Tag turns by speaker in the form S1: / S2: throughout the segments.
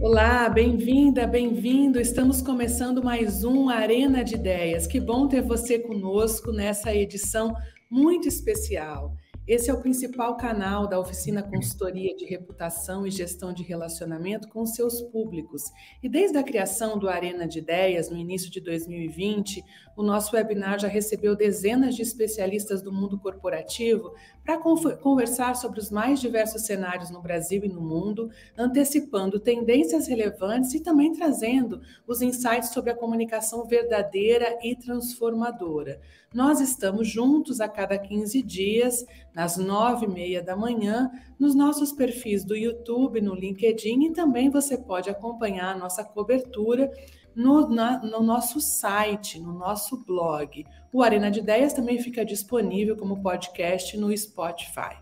S1: Olá, bem-vinda, bem-vindo. Estamos começando mais um Arena de Ideias. Que bom ter você conosco nessa edição muito especial. Esse é o principal canal da Oficina Consultoria de Reputação e Gestão de Relacionamento com seus públicos. E desde a criação do Arena de Ideias, no início de 2020, o nosso webinar já recebeu dezenas de especialistas do mundo corporativo para conversar sobre os mais diversos cenários no Brasil e no mundo, antecipando tendências relevantes e também trazendo os insights sobre a comunicação verdadeira e transformadora. Nós estamos juntos a cada 15 dias, nas nove e meia da manhã, nos nossos perfis do YouTube, no LinkedIn, e também você pode acompanhar a nossa cobertura no, na, no nosso site, no nosso blog. O Arena de Ideias também fica disponível como podcast no Spotify.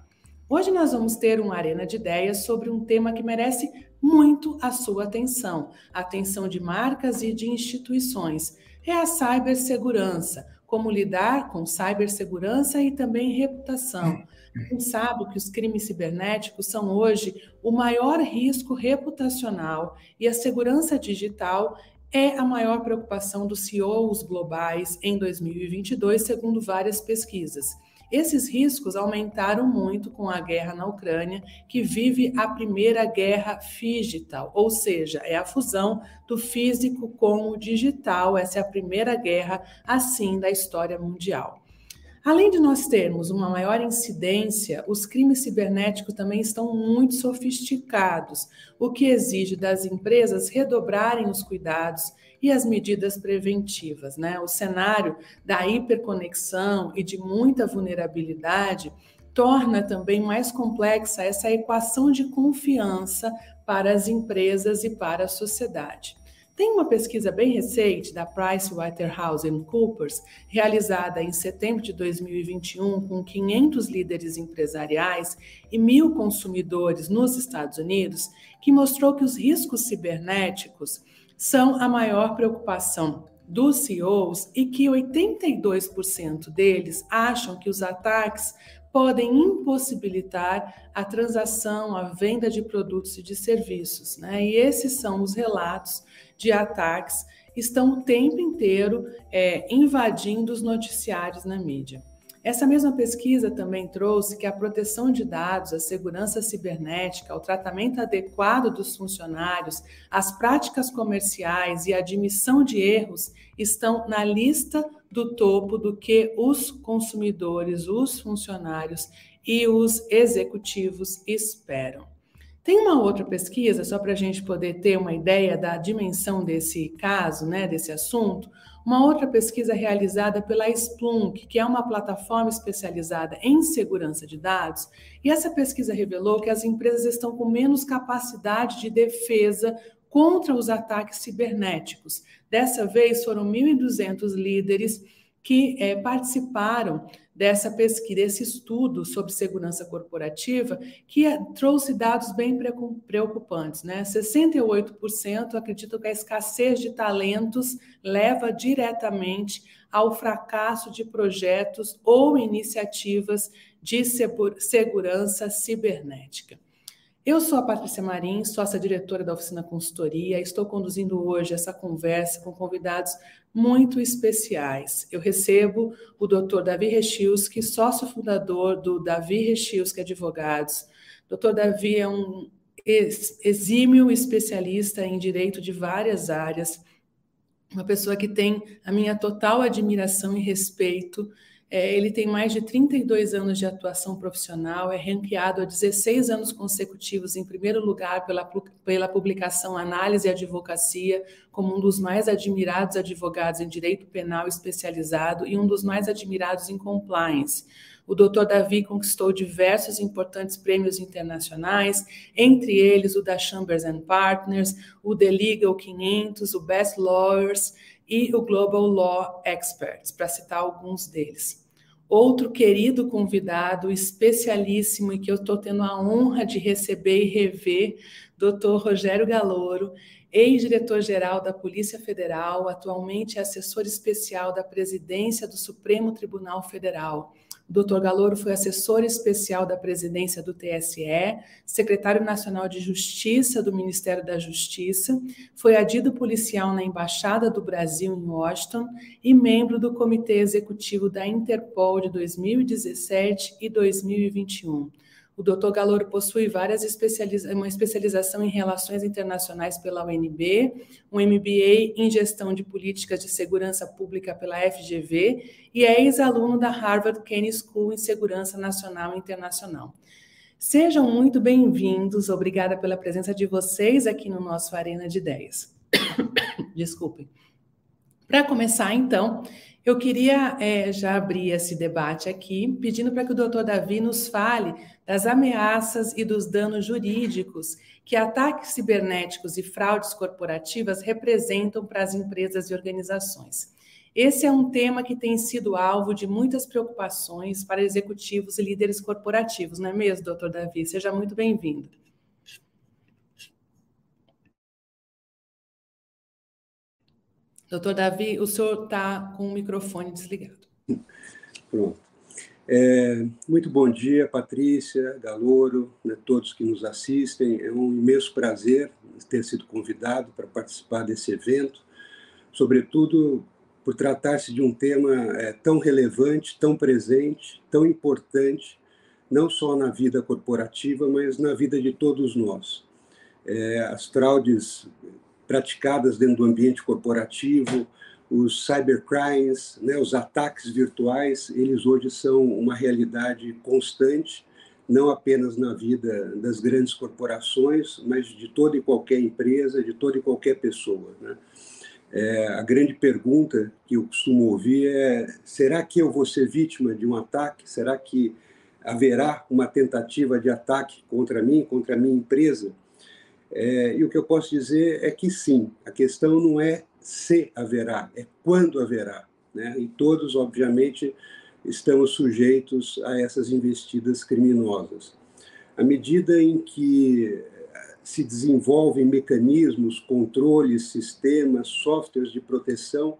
S1: Hoje nós vamos ter uma Arena de Ideias sobre um tema que merece muito a sua atenção, a atenção de marcas e de instituições. É a cibersegurança como lidar com cibersegurança e também reputação. A gente sabe que os crimes cibernéticos são hoje o maior risco reputacional e a segurança digital é a maior preocupação dos CEOs globais em 2022, segundo várias pesquisas. Esses riscos aumentaram muito com a guerra na Ucrânia, que vive a primeira guerra digital, ou seja, é a fusão do físico com o digital. Essa é a primeira guerra assim da história mundial. Além de nós termos uma maior incidência, os crimes cibernéticos também estão muito sofisticados, o que exige das empresas redobrarem os cuidados e as medidas preventivas. Né? O cenário da hiperconexão e de muita vulnerabilidade torna também mais complexa essa equação de confiança para as empresas e para a sociedade. Tem uma pesquisa bem recente da PricewaterhouseCoopers, realizada em setembro de 2021 com 500 líderes empresariais e mil consumidores nos Estados Unidos, que mostrou que os riscos cibernéticos são a maior preocupação dos CEOs e que 82% deles acham que os ataques podem impossibilitar a transação, a venda de produtos e de serviços. Né? E esses são os relatos de ataques que estão o tempo inteiro é, invadindo os noticiários na mídia. Essa mesma pesquisa também trouxe que a proteção de dados, a segurança cibernética, o tratamento adequado dos funcionários, as práticas comerciais e a admissão de erros estão na lista do topo do que os consumidores, os funcionários e os executivos esperam. Tem uma outra pesquisa, só para a gente poder ter uma ideia da dimensão desse caso, né, desse assunto, uma outra pesquisa realizada pela Splunk, que é uma plataforma especializada em segurança de dados, e essa pesquisa revelou que as empresas estão com menos capacidade de defesa contra os ataques cibernéticos. Dessa vez foram 1.200 líderes que é, participaram dessa pesquisa, desse estudo sobre segurança corporativa, que é, trouxe dados bem preocupantes. Né? 68% acreditam que a escassez de talentos leva diretamente ao fracasso de projetos ou iniciativas de segurança cibernética. Eu sou a Patrícia Marim, sócia diretora da Oficina Consultoria, estou conduzindo hoje essa conversa com convidados muito especiais. Eu recebo o Dr. Davi Rechilski, sócio fundador do Davi Rechilski Advogados. Dr. Davi é um exímio especialista em direito de várias áreas, uma pessoa que tem a minha total admiração e respeito é, ele tem mais de 32 anos de atuação profissional, é ranqueado há 16 anos consecutivos em primeiro lugar pela, pela publicação Análise e Advocacia, como um dos mais admirados advogados em direito penal especializado e um dos mais admirados em compliance. O Dr. Davi conquistou diversos importantes prêmios internacionais, entre eles o da Chambers and Partners, o The Legal 500, o Best Lawyers e o Global Law Experts, para citar alguns deles. Outro querido convidado, especialíssimo e que eu estou tendo a honra de receber e rever, Dr. Rogério Galouro, ex-diretor-geral da Polícia Federal, atualmente assessor especial da Presidência do Supremo Tribunal Federal. O doutor Galouro foi assessor especial da presidência do TSE, secretário nacional de Justiça do Ministério da Justiça, foi adido policial na Embaixada do Brasil em Washington e membro do Comitê Executivo da Interpol de 2017 e 2021. O doutor Galoro possui várias especializa uma especialização em relações internacionais pela UNB, um MBA em gestão de políticas de segurança pública pela FGV e é ex-aluno da Harvard Kennedy School em Segurança Nacional e Internacional. Sejam muito bem-vindos, obrigada pela presença de vocês aqui no nosso Arena de Ideias. Desculpem. Para começar, então, eu queria é, já abrir esse debate aqui, pedindo para que o doutor Davi nos fale das ameaças e dos danos jurídicos que ataques cibernéticos e fraudes corporativas representam para as empresas e organizações. Esse é um tema que tem sido alvo de muitas preocupações para executivos e líderes corporativos, não é mesmo, doutor Davi? Seja muito bem-vindo. Doutor Davi, o senhor está com o microfone desligado.
S2: Pronto. É, muito bom dia, Patrícia, Galouro, né, todos que nos assistem. É um imenso prazer ter sido convidado para participar desse evento, sobretudo por tratar-se de um tema é, tão relevante, tão presente, tão importante, não só na vida corporativa, mas na vida de todos nós. É, as fraudes praticadas dentro do ambiente corporativo, os cybercrimes, né, os ataques virtuais, eles hoje são uma realidade constante, não apenas na vida das grandes corporações, mas de toda e qualquer empresa, de toda e qualquer pessoa. Né? É, a grande pergunta que eu costumo ouvir é: será que eu vou ser vítima de um ataque? Será que haverá uma tentativa de ataque contra mim, contra a minha empresa? É, e o que eu posso dizer é que sim, a questão não é se haverá, é quando haverá. Né? E todos, obviamente, estamos sujeitos a essas investidas criminosas. À medida em que se desenvolvem mecanismos, controles, sistemas, softwares de proteção,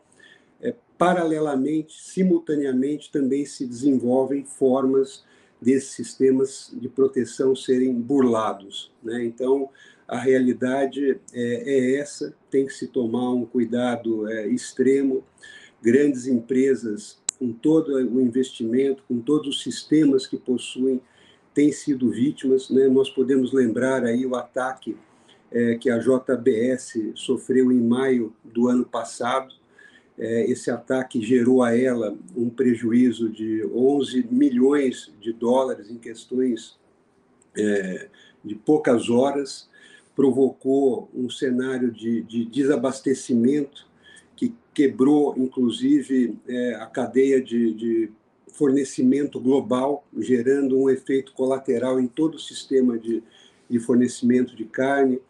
S2: é, paralelamente, simultaneamente, também se desenvolvem formas desses sistemas de proteção serem burlados. Né? Então, a realidade é, é, essa, tem que se tomar um cuidado é, extremo. Grandes empresas, com todo o investimento, com todos os sistemas que possuem, têm sido vítimas. Né? Nós podemos lembrar aí o ataque é, que a JBS sofreu em maio do ano passado. É, esse ataque gerou a ela um prejuízo de 11 milhões de dólares em questões é, de poucas horas provocou um cenário de, de desabastecimento que quebrou, inclusive, é, a cadeia de, de, fornecimento global, gerando um efeito colateral em todo o sistema de, de fornecimento de carne.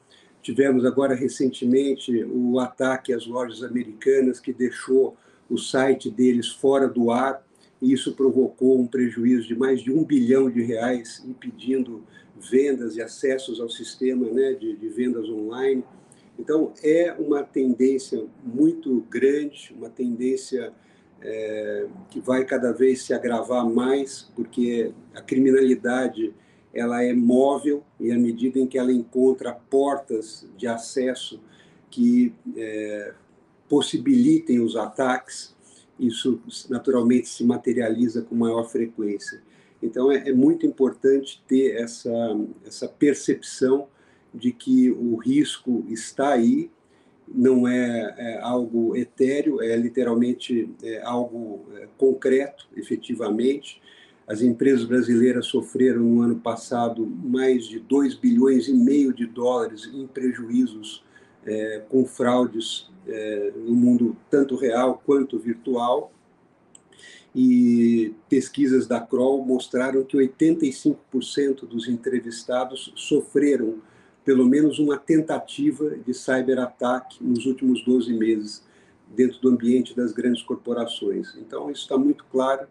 S2: Tivemos agora recentemente o ataque às lojas americanas, que deixou o site deles fora do ar, e isso provocou um prejuízo de mais de um bilhão de reais, impedindo vendas e acessos ao sistema né, de, de vendas online. Então, é uma tendência muito grande, uma tendência é, que vai cada vez se agravar mais, porque a criminalidade ela é móvel e à medida em que ela encontra portas de acesso que é, possibilitem os ataques, isso naturalmente se materializa com maior frequência. Então, é, é muito importante ter essa, essa percepção de que o risco está aí, não é, é algo etéreo, é literalmente é algo é, concreto, efetivamente. As empresas brasileiras sofreram no ano passado mais de 2 bilhões e meio de dólares em prejuízos é, com fraudes é, no mundo tanto real quanto virtual e pesquisas da Kroll mostraram que 85% dos entrevistados sofreram pelo menos uma tentativa de cyberataque nos últimos 12 meses dentro do ambiente das grandes corporações. Então, isso está muito claro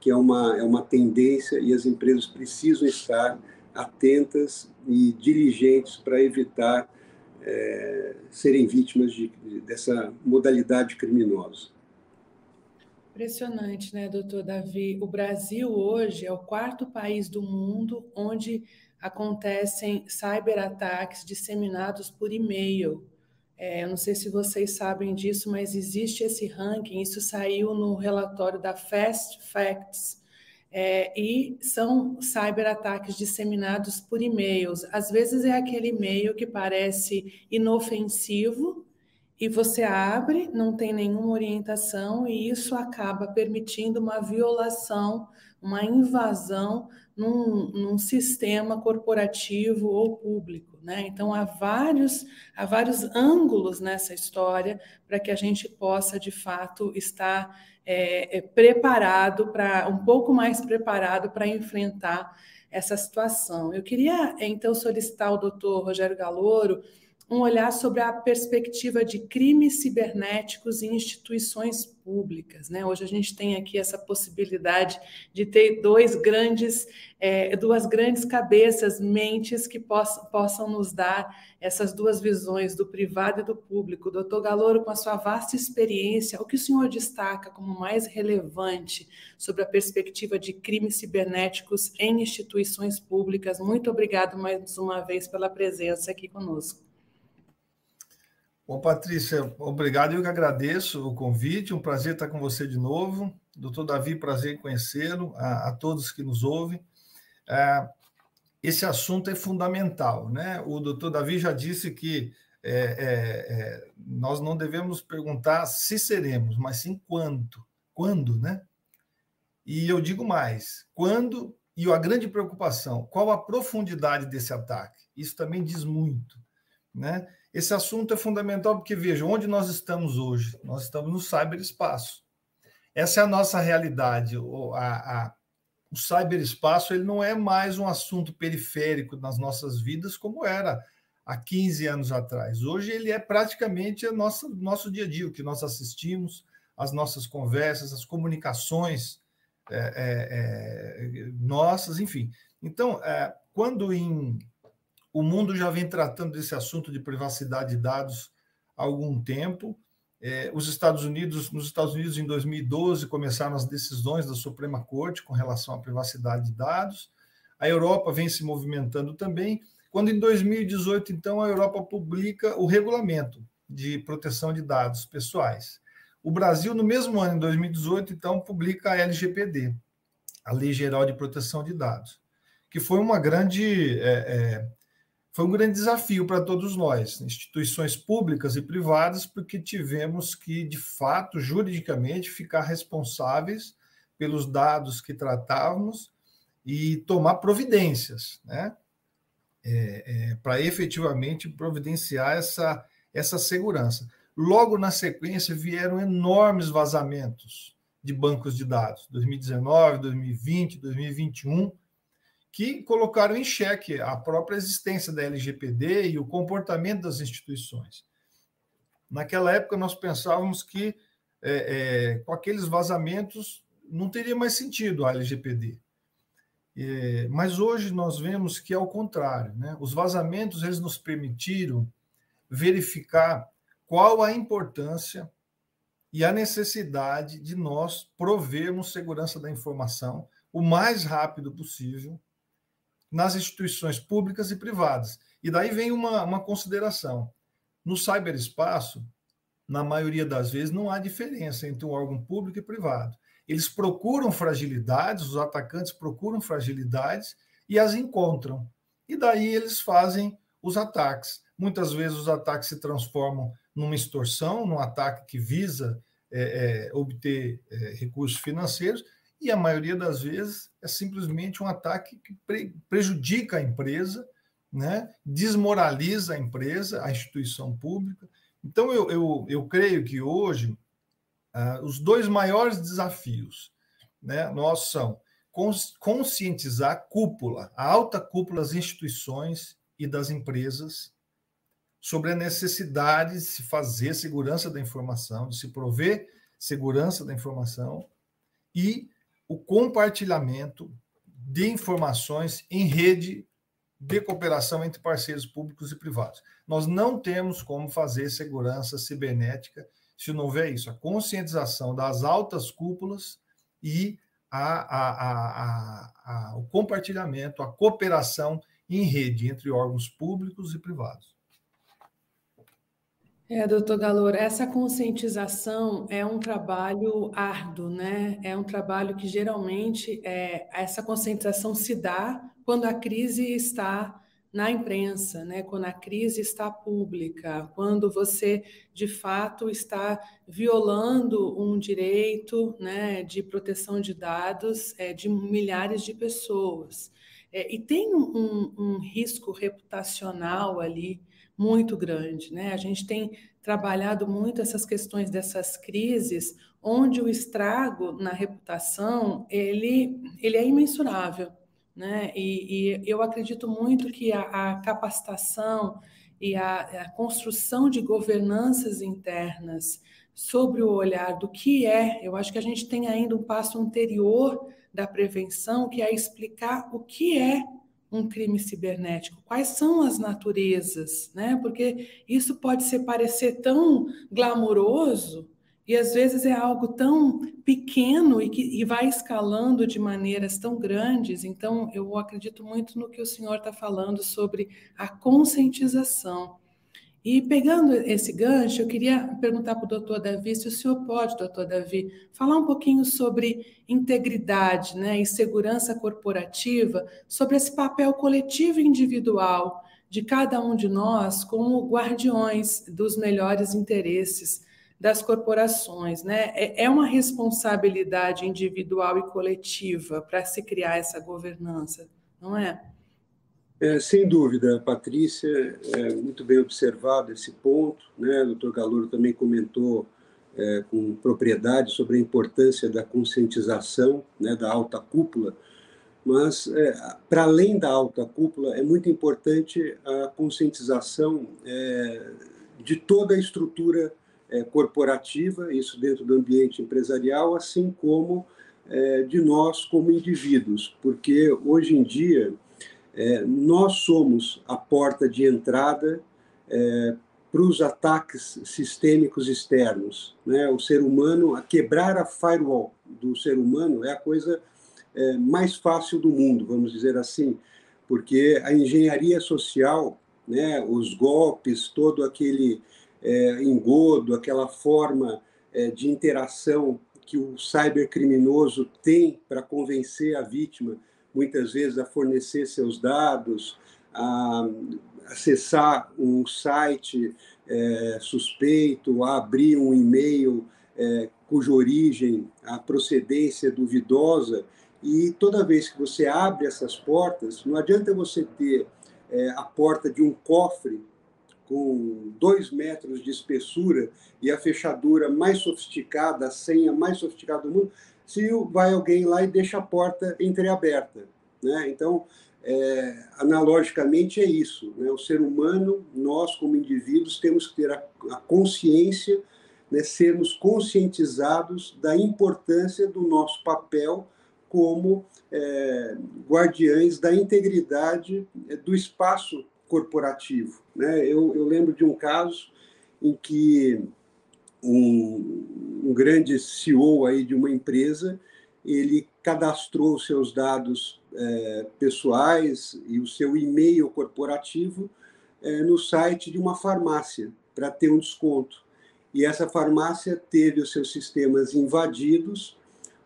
S2: que é uma, é uma tendência e as empresas precisam estar atentas e diligentes para evitar é, serem vítimas de, dessa modalidade criminosa.
S1: Impressionante, né, doutor Davi? O Brasil hoje é o quarto país do mundo onde acontecem cyberataques disseminados por e-mail. É, eu não sei se vocês sabem disso, mas existe esse ranking, isso saiu no relatório da Fast Facts, é, e são cyberataques disseminados por e-mails. Às vezes é aquele e-mail que parece inofensivo, e você abre, não tem nenhuma orientação, e isso acaba permitindo uma violação, uma invasão num, num sistema corporativo ou público. Né? Então, há vários, há vários ângulos nessa história para que a gente possa, de fato, estar é, é, preparado para, um pouco mais preparado para enfrentar essa situação. Eu queria, então, solicitar ao doutor Rogério Galouro um olhar sobre a perspectiva de crimes cibernéticos em instituições públicas. Né? Hoje a gente tem aqui essa possibilidade de ter dois grandes, é, duas grandes cabeças, mentes que possam, possam nos dar essas duas visões do privado e do público. Doutor Galouro, com a sua vasta experiência, o que o senhor destaca como mais relevante sobre a perspectiva de crimes cibernéticos em instituições públicas? Muito obrigado mais uma vez pela presença aqui conosco.
S3: Bom, Patrícia, obrigado. Eu que agradeço o convite. Um prazer estar com você de novo. Doutor Davi, prazer em conhecê-lo. A, a, todos que nos ouvem. É, esse assunto é fundamental, né? O doutor Davi já disse que é, é, é, nós não devemos perguntar se seremos, mas sim quando. Quando, né? E eu digo mais: quando e a grande preocupação, qual a profundidade desse ataque? Isso também diz muito, né? Esse assunto é fundamental porque, veja, onde nós estamos hoje? Nós estamos no cyberespaço. Essa é a nossa realidade. O, a, a, o cyberespaço ele não é mais um assunto periférico nas nossas vidas como era há 15 anos atrás. Hoje ele é praticamente o nosso, nosso dia a dia, o que nós assistimos, as nossas conversas, as comunicações é, é, é, nossas, enfim. Então, é, quando em o mundo já vem tratando desse assunto de privacidade de dados há algum tempo. É, os Estados Unidos, nos Estados Unidos, em 2012, começaram as decisões da Suprema Corte com relação à privacidade de dados. A Europa vem se movimentando também. Quando em 2018, então, a Europa publica o regulamento de proteção de dados pessoais. O Brasil, no mesmo ano, em 2018, então, publica a LGPD, a Lei Geral de Proteção de Dados, que foi uma grande é, é, foi um grande desafio para todos nós, instituições públicas e privadas, porque tivemos que, de fato, juridicamente, ficar responsáveis pelos dados que tratávamos e tomar providências, né? É, é, para efetivamente providenciar essa, essa segurança. Logo na sequência vieram enormes vazamentos de bancos de dados, 2019, 2020, 2021 que colocaram em xeque a própria existência da LGPD e o comportamento das instituições. Naquela época, nós pensávamos que é, é, com aqueles vazamentos não teria mais sentido a LGPD. É, mas hoje nós vemos que é o contrário. Né? Os vazamentos eles nos permitiram verificar qual a importância e a necessidade de nós provermos segurança da informação o mais rápido possível nas instituições públicas e privadas. E daí vem uma, uma consideração. No cyberespaço, na maioria das vezes, não há diferença entre um órgão público e privado. Eles procuram fragilidades, os atacantes procuram fragilidades e as encontram. E daí eles fazem os ataques. Muitas vezes os ataques se transformam numa extorsão, num ataque que visa é, é, obter é, recursos financeiros, e a maioria das vezes é simplesmente um ataque que pre prejudica a empresa, né? desmoraliza a empresa, a instituição pública. Então, eu, eu, eu creio que hoje uh, os dois maiores desafios né, nossos são conscientizar a cúpula, a alta cúpula das instituições e das empresas sobre a necessidade de se fazer segurança da informação, de se prover segurança da informação e o compartilhamento de informações em rede de cooperação entre parceiros públicos e privados. Nós não temos como fazer segurança cibernética se não houver isso, a conscientização das altas cúpulas e a, a, a, o compartilhamento, a cooperação em rede entre órgãos públicos e privados.
S1: É, doutor Galor, essa conscientização é um trabalho árduo, né? É um trabalho que geralmente é, essa conscientização se dá quando a crise está na imprensa, né? quando a crise está pública, quando você de fato está violando um direito né, de proteção de dados é, de milhares de pessoas. É, e tem um, um, risco reputacional ali muito grande. Né? A gente tem trabalhado muito essas questões dessas crises, onde o estrago na reputação ele, ele é imensurável. Né? E, e eu acredito muito que a, a capacitação e a, a, construção de governanças internas sobre o olhar do que é, eu acho que a gente tem ainda um passo anterior da prevenção, que é explicar o que é um crime cibernético, quais são as naturezas, né? Porque isso pode ser parecer tão glamouroso, e às vezes é algo tão pequeno e que e vai escalando de maneiras tão grandes. Então, eu acredito muito no que o senhor está falando sobre a conscientização. E pegando esse gancho, eu queria perguntar para o doutor Davi se o senhor pode, doutor Davi, falar um pouquinho sobre integridade né, e segurança corporativa, sobre esse papel coletivo e individual de cada um de nós como guardiões dos melhores interesses das corporações, né? É, é uma responsabilidade individual e coletiva para se criar essa governança, não é?
S2: É? sem dúvida, Patrícia, é muito bem observado esse ponto, né? O doutor Galouro também comentou é, com propriedade sobre a importância da conscientização, né, da alta cúpula, mas é, para além da alta cúpula é muito importante a conscientização é, de toda a estrutura é, corporativa, isso dentro do ambiente empresarial, assim como de nós como indivíduos, porque hoje em dia é, nós somos a porta de entrada é, para os ataques sistêmicos externos. Né? O ser humano, a quebrar a firewall do ser humano é a coisa é, mais fácil do mundo, vamos dizer assim, porque a engenharia social, né, os golpes, todo aquele é, engodo, aquela forma é, de interação que o cybercriminoso tem para convencer a vítima, muitas vezes, a fornecer seus dados, a acessar um site é, suspeito, a abrir um e-mail é, cuja origem, a procedência duvidosa. E toda vez que você abre essas portas, não adianta você ter é, a porta de um cofre com dois metros de espessura e a fechadura mais sofisticada, a senha mais sofisticada do mundo, se vai alguém lá e deixa a porta entreaberta. Né? Então, é, analogicamente, é isso. Né? O ser humano, nós como indivíduos, temos que ter a, a consciência, né, sermos conscientizados da importância do nosso papel como é, guardiães da integridade é, do espaço corporativo. Né? Eu, eu lembro de um caso em que um, um grande CEO aí de uma empresa ele cadastrou seus dados é, pessoais e o seu e-mail corporativo é, no site de uma farmácia para ter um desconto. E essa farmácia teve os seus sistemas invadidos,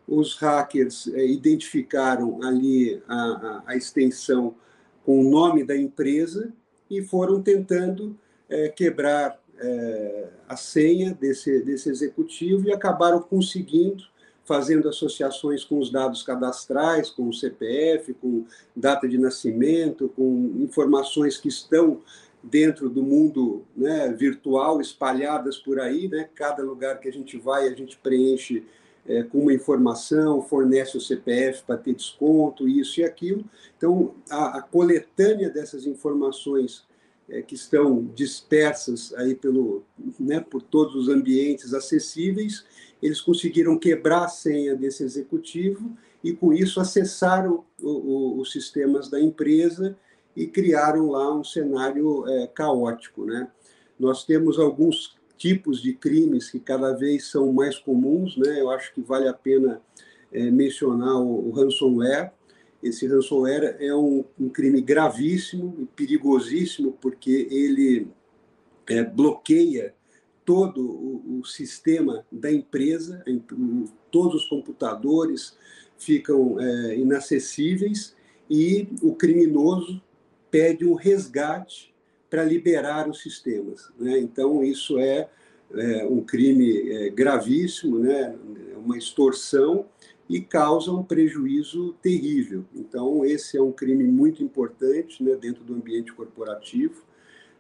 S2: os hackers é, identificaram ali a, a, a extensão com o nome da empresa e foram tentando é, quebrar é, a senha desse, desse executivo e acabaram conseguindo, fazendo associações com os dados cadastrais, com o CPF, com data de nascimento, com informações que estão dentro do mundo né, virtual, espalhadas por aí. Né? Cada lugar que a gente vai, a gente preenche é, com uma informação, fornece o CPF para ter desconto, isso e aquilo. Então, a, a coletânea dessas informações é, que estão dispersas aí pelo, né, por todos os ambientes acessíveis, eles conseguiram quebrar a senha desse executivo e, com isso, acessaram o, o, os sistemas da empresa e criaram lá um cenário é, caótico. Né? Nós temos alguns tipos de crimes que cada vez são mais comuns, né? Eu acho que vale a pena é, mencionar o, o ransomware. Esse ransomware é um, um, crime gravíssimo e perigosíssimo porque ele é, bloqueia todo o, o, sistema da empresa, todos os computadores ficam é, inacessíveis e o criminoso pede um resgate para liberar os sistemas. Né? Então, isso é, é um crime é, gravíssimo, né? É uma extorsão e causa um prejuízo terrível. Então, esse é um crime muito importante né, dentro do ambiente corporativo.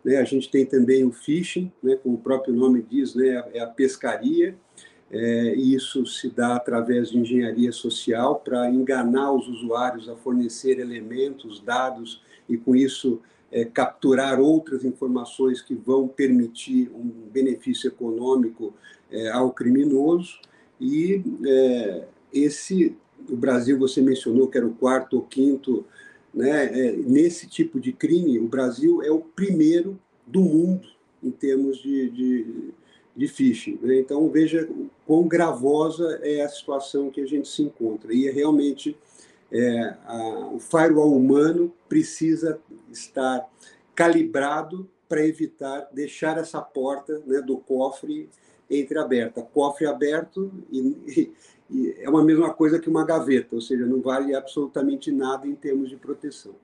S2: Né? A gente tem também o phishing, né, como o próprio nome diz, né, é a pescaria. É, isso se dá através de engenharia social para enganar os usuários a fornecer elementos, dados e, com isso, é, capturar outras informações que vão permitir um benefício econômico é, ao criminoso. E é, esse, o Brasil, você mencionou que era o quarto ou quinto né? É, nesse tipo de crime, o Brasil é o primeiro do mundo em termos de, de, de phishing. Né? Então, veja quão gravosa é a situação que a gente se encontra. E é realmente é, a, o firewall humano precisa estar calibrado para evitar deixar essa porta né, do cofre entreaberta. Cofre aberto e, é uma mesma coisa que uma gaveta, ou seja, não vale absolutamente nada em termos de proteção.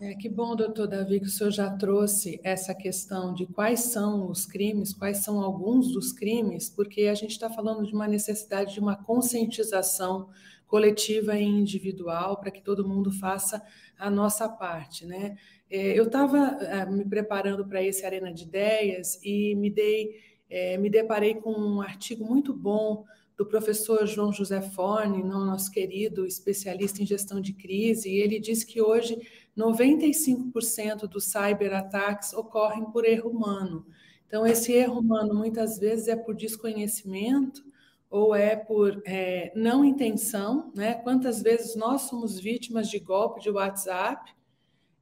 S1: É, que bom, doutor Davi, que o senhor já trouxe essa questão de quais são os crimes, quais são alguns dos crimes, porque a gente está falando de uma necessidade de uma conscientização coletiva e individual para que todo mundo faça a nossa parte, né? É, eu estava é, me preparando para esse Arena de Ideias e me dei, é, me deparei com um artigo muito bom do professor João José Forne, nosso querido especialista em gestão de crise, e ele diz que hoje 95% dos cyberataques ocorrem por erro humano. Então, esse erro humano muitas vezes é por desconhecimento ou é por é, não intenção, né? Quantas vezes nós somos vítimas de golpe de WhatsApp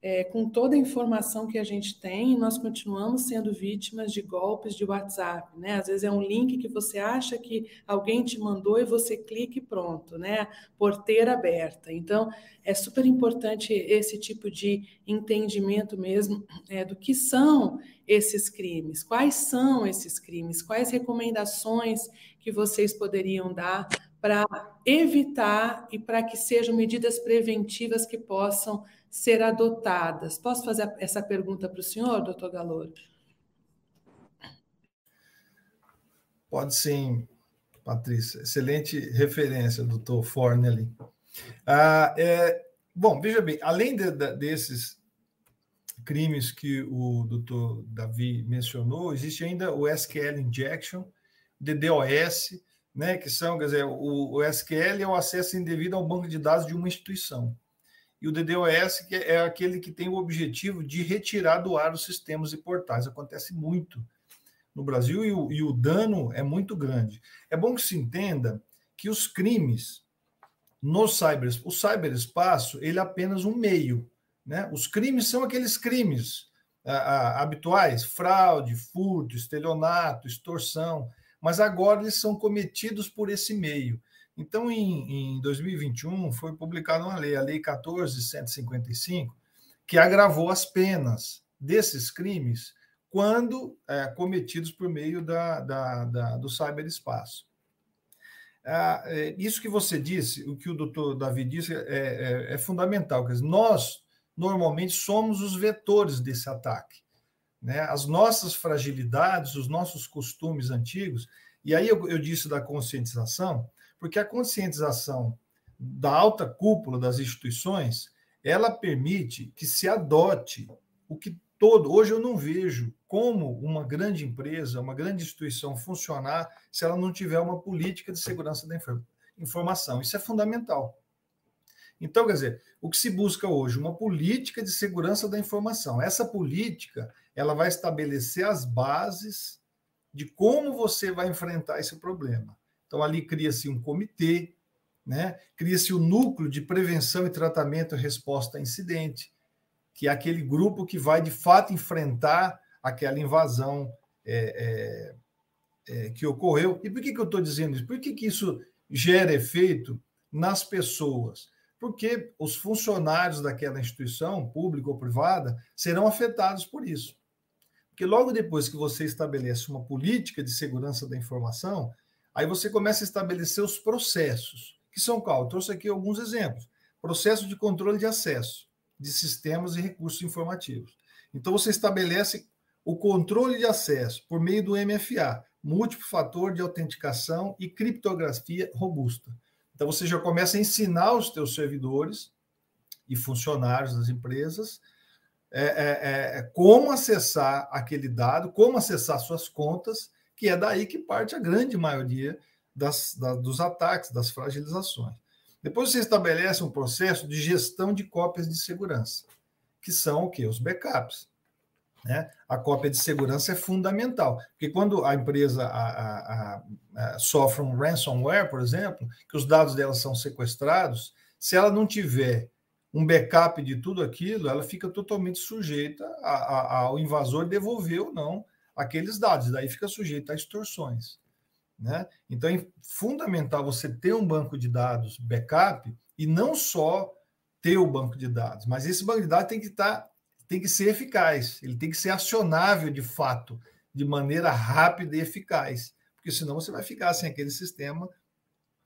S1: é, com toda a informação que a gente tem, nós continuamos sendo vítimas de golpes de WhatsApp, né? Às vezes é um link que você acha que alguém te mandou e você clica e pronto, né? Porteira aberta. Então, é super importante esse tipo de entendimento mesmo é, do que são esses crimes, quais são esses crimes, quais recomendações que vocês poderiam dar para evitar e para que sejam medidas preventivas que possam ser adotadas? Posso fazer essa pergunta para o senhor, doutor Galouro?
S3: Pode sim, Patrícia. Excelente referência, doutor Fornelli. Ah, é, bom, veja bem, além de, de, desses crimes que o doutor Davi mencionou, existe ainda o SQL Injection, DDoS, né, que são, quer dizer, o, o SQL é o acesso indevido ao banco de dados de uma instituição e o DDoS que é aquele que tem o objetivo de retirar do ar os sistemas e portais. Acontece muito no Brasil e o, e o dano é muito grande. É bom que se entenda que os crimes no cyber, o cyberespaço, ele é apenas um meio. Né? Os crimes são aqueles crimes a, a, habituais, fraude, furto, estelionato, extorsão, mas agora eles são cometidos por esse meio. Então, em, em 2021, foi publicada uma lei, a Lei 14.155, que agravou as penas desses crimes quando é, cometidos por meio da, da, da do cyberespaço. Ah, é, isso que você disse, o que o doutor Davi disse, é, é, é fundamental. Quer dizer, nós, normalmente, somos os vetores desse ataque. Né? As nossas fragilidades, os nossos costumes antigos, e aí eu, eu disse da conscientização, porque a conscientização da alta cúpula das instituições, ela permite que se adote o que todo. Hoje eu não vejo como uma grande empresa, uma grande instituição funcionar se ela não tiver uma política de segurança da informação. Isso é fundamental. Então, quer dizer, o que se busca hoje? Uma política de segurança da informação. Essa política ela vai estabelecer as bases de como você vai enfrentar esse problema. Então, ali cria-se um comitê, né? cria-se o núcleo de prevenção e tratamento e resposta a incidente, que é aquele grupo que vai, de fato, enfrentar aquela invasão é, é, é, que ocorreu. E por que, que eu estou dizendo isso? Por que, que isso gera efeito nas pessoas? Porque os funcionários daquela instituição, pública ou privada, serão afetados por isso. Porque logo depois que você estabelece uma política de segurança da informação, aí você começa a estabelecer os processos, que são qual? Eu trouxe aqui alguns exemplos. Processo de controle de acesso de sistemas e recursos informativos. Então, você estabelece o controle de acesso por meio do MFA, múltiplo fator de autenticação e criptografia robusta. Então, você já começa a ensinar os teus servidores e funcionários das empresas é, é, é, como acessar aquele dado, como acessar suas contas, que é daí que parte a grande maioria das, da, dos ataques, das fragilizações. Depois você estabelece um processo de gestão de cópias de segurança, que são o quê? Os backups. Né? A cópia de segurança é fundamental, porque quando a empresa a, a, a, sofre um ransomware, por exemplo, que os dados dela são sequestrados, se ela não tiver um backup de tudo aquilo, ela fica totalmente sujeita ao invasor devolver ou não aqueles dados, daí fica sujeita a extorsões. Né? Então é fundamental você ter um banco de dados backup e não só ter o banco de dados, mas esse banco de dados tem que estar, tá, tem que ser eficaz, ele tem que ser acionável de fato, de maneira rápida e eficaz, porque senão você vai ficar sem aquele sistema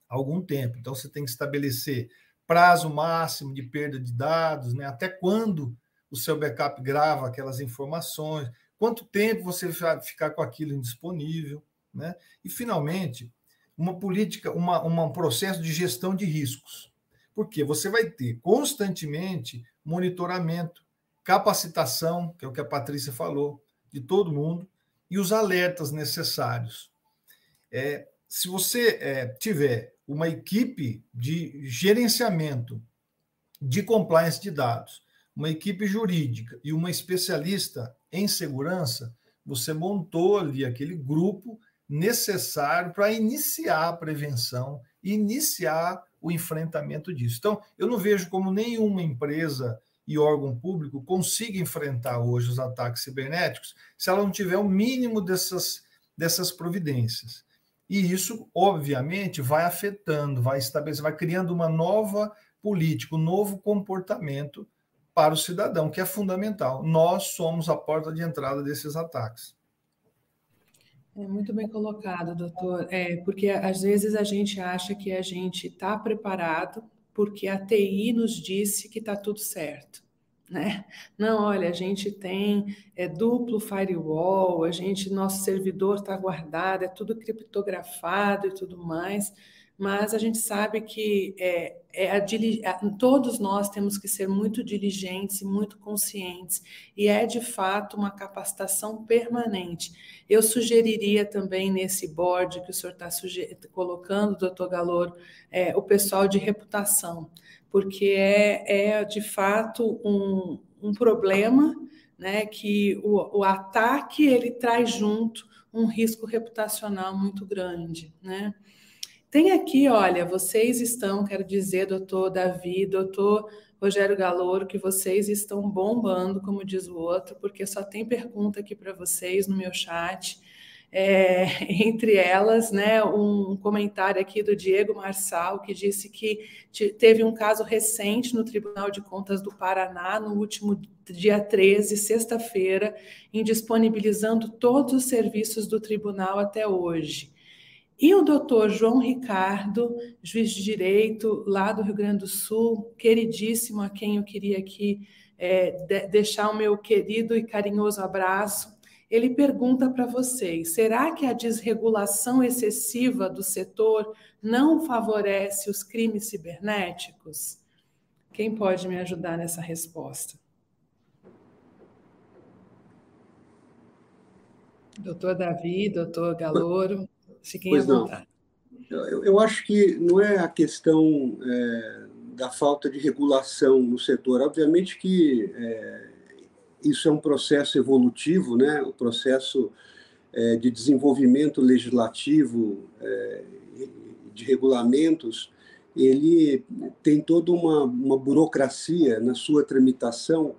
S3: algum tempo. Então você tem que estabelecer prazo máximo de perda de dados, né? Até quando o seu backup grava aquelas informações, quanto tempo você vai ficar com aquilo indisponível. Né? E, finalmente, uma política, uma, uma, um processo de gestão de riscos. Porque você vai ter constantemente monitoramento, capacitação, que é o que a Patrícia falou, de todo mundo, e os alertas necessários. É, se você é, tiver uma equipe de gerenciamento de compliance de dados, uma equipe jurídica e uma especialista em segurança, você montou ali aquele grupo necessário para iniciar a prevenção, iniciar o enfrentamento disso. Então, eu não vejo como nenhuma empresa e órgão público consiga enfrentar hoje os ataques cibernéticos se ela não tiver o mínimo dessas, dessas providências. E isso, obviamente, vai afetando, vai estabelecendo, vai criando uma nova política, um novo comportamento para o cidadão, que é fundamental. Nós somos a porta de entrada desses ataques.
S1: É muito bem colocado, doutor. É, porque às vezes a gente acha que a gente está preparado porque a TI nos disse que está tudo certo. Né? Não, olha, a gente tem é, duplo firewall, a gente, nosso servidor está guardado, é tudo criptografado e tudo mais mas a gente sabe que é, é a, todos nós temos que ser muito diligentes e muito conscientes, e é de fato uma capacitação permanente. Eu sugeriria também nesse board que o senhor está colocando, doutor Galouro, é, o pessoal de reputação, porque é, é de fato um, um problema né, que o, o ataque ele traz junto um risco reputacional muito grande, né? Tem aqui, olha, vocês estão, quero dizer, doutor Davi, doutor Rogério Galouro, que vocês estão bombando, como diz o outro, porque só tem pergunta aqui para vocês no meu chat. É, entre elas, né, um comentário aqui do Diego Marçal, que disse que teve um caso recente no Tribunal de Contas do Paraná, no último dia 13, sexta-feira, indisponibilizando todos os serviços do tribunal até hoje. E o doutor João Ricardo, juiz de direito lá do Rio Grande do Sul, queridíssimo, a quem eu queria aqui é, de, deixar o meu querido e carinhoso abraço, ele pergunta para vocês: será que a desregulação excessiva do setor não favorece os crimes cibernéticos? Quem pode me ajudar nessa resposta? Doutor Davi, doutor Galouro. Fiquem pois à vontade.
S2: Eu, eu, acho que não é a questão é, da falta de regulação no setor. Obviamente que é, isso é um processo evolutivo, né? o processo é, de desenvolvimento legislativo é, de regulamentos, ele tem toda uma, uma burocracia na sua tramitação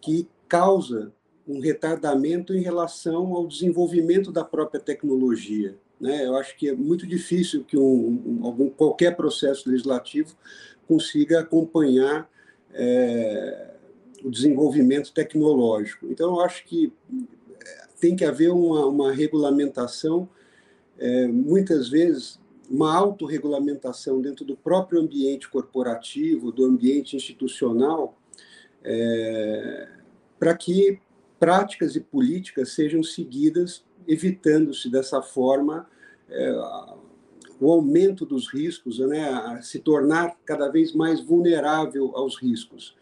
S2: que causa um retardamento em relação ao desenvolvimento da própria tecnologia. Né? Eu acho que é muito difícil que um, um, algum, qualquer processo legislativo consiga acompanhar é, o desenvolvimento tecnológico. Então, eu acho que é, tem que haver uma, uma regulamentação, é, muitas vezes, uma autorregulamentação dentro do próprio ambiente corporativo, do ambiente institucional, é, para que práticas e políticas sejam seguidas, evitando-se dessa forma é, o aumento dos riscos, né, a se tornar cada vez mais vulnerável aos riscos.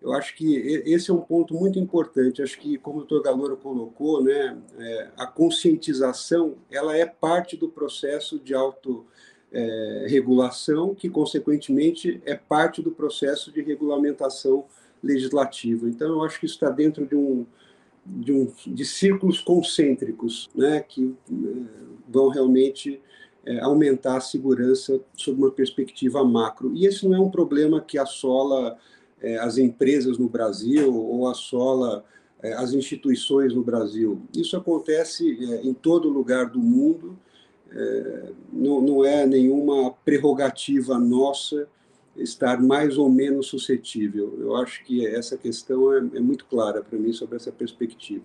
S2: Eu acho que esse é um ponto muito importante. Acho que, como o doutor Galoro colocou, né, é, a conscientização ela é parte do processo de autorregulação, é, que, consequentemente, é parte do processo de regulamentação legislativa. Então, eu acho que isso está dentro de um, de, um, de círculos concêntricos, né, que é, vão realmente é, aumentar a segurança sob uma perspectiva macro. E esse não é um problema que assola é, as empresas no Brasil ou assola é, as instituições no Brasil. Isso acontece em todo lugar do mundo, não, não é nenhuma prerrogativa nossa estar mais ou menos suscetível. Eu acho que essa questão é, é muito clara para mim sobre essa perspectiva.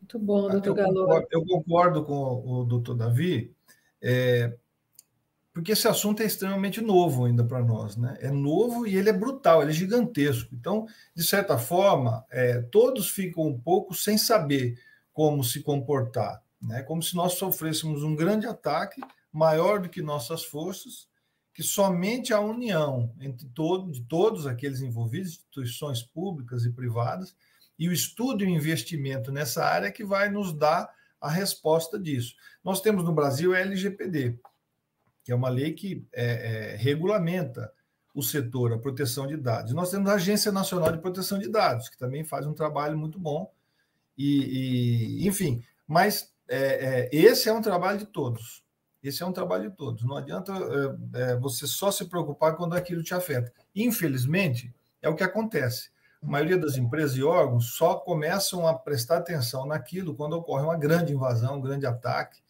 S1: Muito bom, doutor Galo.
S3: Eu concordo com o doutor Davi, é, porque esse assunto é extremamente novo ainda para nós, né? É novo e ele é brutal, ele é gigantesco. Então, de certa forma, é, todos ficam um pouco sem saber como se comportar, né? Como se nós sofrêssemos um grande ataque maior do que nossas forças que somente a união entre todo, de todos aqueles envolvidos, instituições públicas e privadas, e o estudo e o investimento nessa área que vai nos dar a resposta disso. Nós temos no Brasil a LGPD, que é uma lei que é, é, regulamenta o setor, a proteção de dados. Nós temos a Agência Nacional de Proteção de Dados, que também faz um trabalho muito bom. E, e enfim, mas é, é esse é um trabalho de todos. Esse é um trabalho de todos. Não adianta é, é, você só se preocupar quando aquilo te afeta. Infelizmente, é o que acontece. A maioria das empresas e órgãos só começam a prestar atenção naquilo quando ocorre uma grande invasão, um grande ataque,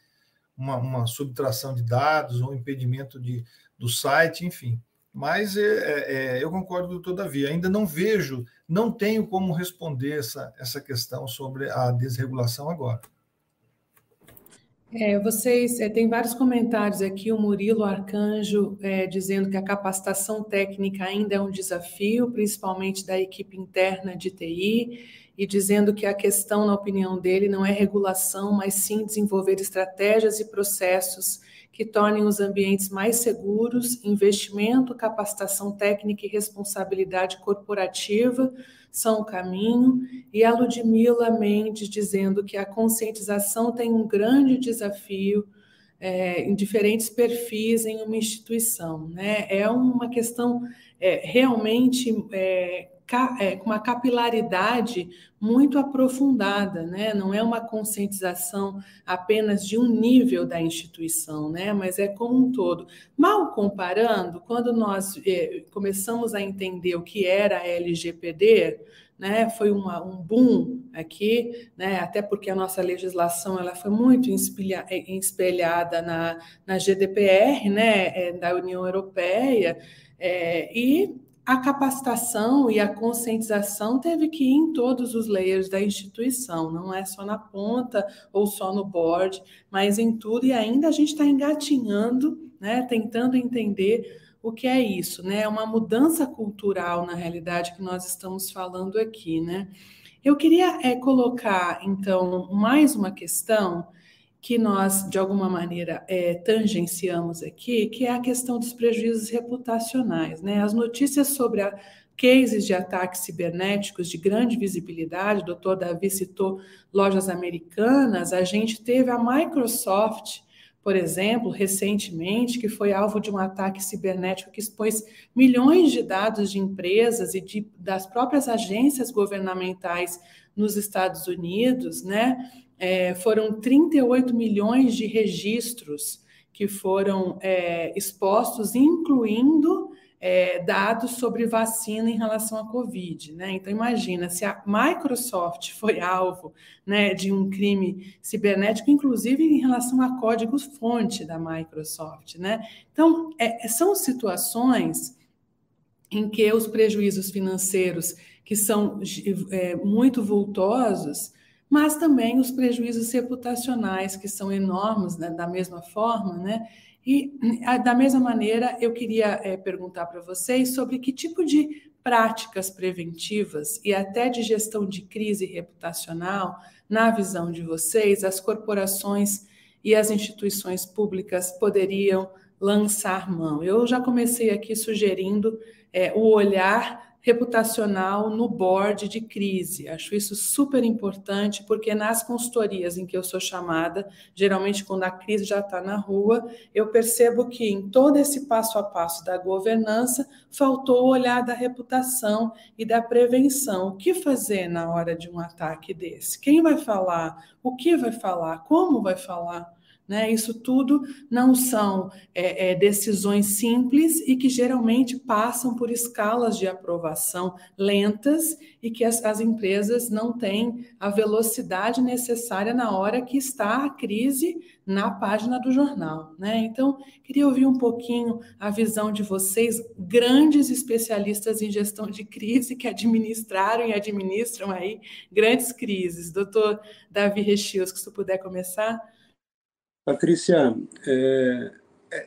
S3: uma, uma subtração de dados ou impedimento de, do site, enfim. Mas é, é, é eu concordo todavia. Ainda não vejo, não tenho como responder essa, essa questão sobre a desregulação agora.
S1: É, vocês é, tem vários comentários aqui, o Murilo Arcanjo é, dizendo que a capacitação técnica ainda é um desafio, principalmente da equipe interna de TI, e dizendo que a questão, na opinião dele, não é regulação, mas sim desenvolver estratégias e processos que tornem os ambientes mais seguros, investimento, capacitação técnica e responsabilidade corporativa são o caminho, e a Ludmila Mendes dizendo que a conscientização tem um grande desafio é, em diferentes perfis em uma instituição. Né? É uma questão é, realmente é, com uma capilaridade muito aprofundada, né? Não é uma conscientização apenas de um nível da instituição, né? Mas é como um todo. Mal comparando, quando nós é, começamos a entender o que era a LGPD, né, foi uma, um boom aqui, né, até porque a nossa legislação ela foi muito espelha, espelhada na, na GDPR, né, é, da União Europeia, é, e a capacitação e a conscientização teve que ir em todos os layers da instituição, não é só na ponta ou só no board, mas em tudo, e ainda a gente está engatinhando, né, tentando entender o que é isso, né? É uma mudança cultural, na realidade, que nós estamos falando aqui, né? Eu queria é, colocar, então, mais uma questão que nós, de alguma maneira, é, tangenciamos aqui, que é a questão dos prejuízos reputacionais. Né? As notícias sobre a cases de ataques cibernéticos de grande visibilidade, o doutor Davi citou lojas americanas, a gente teve a Microsoft, por exemplo, recentemente, que foi alvo de um ataque cibernético que expôs milhões de dados de empresas e de, das próprias agências governamentais nos Estados Unidos, né? É, foram 38 milhões de registros que foram é, expostos, incluindo é, dados sobre vacina em relação à Covid. Né? Então, imagina, se a Microsoft foi alvo né, de um crime cibernético, inclusive em relação a códigos-fonte da Microsoft. Né? Então, é, são situações em que os prejuízos financeiros, que são é, muito vultosos, mas também os prejuízos reputacionais, que são enormes né, da mesma forma, né? E da mesma maneira, eu queria é, perguntar para vocês sobre que tipo de práticas preventivas e até de gestão de crise reputacional, na visão de vocês, as corporações e as instituições públicas poderiam lançar mão. Eu já comecei aqui sugerindo é, o olhar reputacional no board de crise. Acho isso super importante, porque nas consultorias em que eu sou chamada, geralmente quando a crise já está na rua, eu percebo que em todo esse passo a passo da governança, faltou o olhar da reputação e da prevenção. O que fazer na hora de um ataque desse? Quem vai falar? O que vai falar? Como vai falar? Né? Isso tudo não são é, é, decisões simples e que geralmente passam por escalas de aprovação lentas e que as, as, empresas não têm a velocidade necessária na hora que está a crise na página do jornal. Né? Então, queria ouvir um pouquinho a visão de vocês, grandes especialistas em gestão de crise que administraram e administram aí grandes crises. Doutor Davi Rechios, que se puder começar.
S2: Patrícia, é,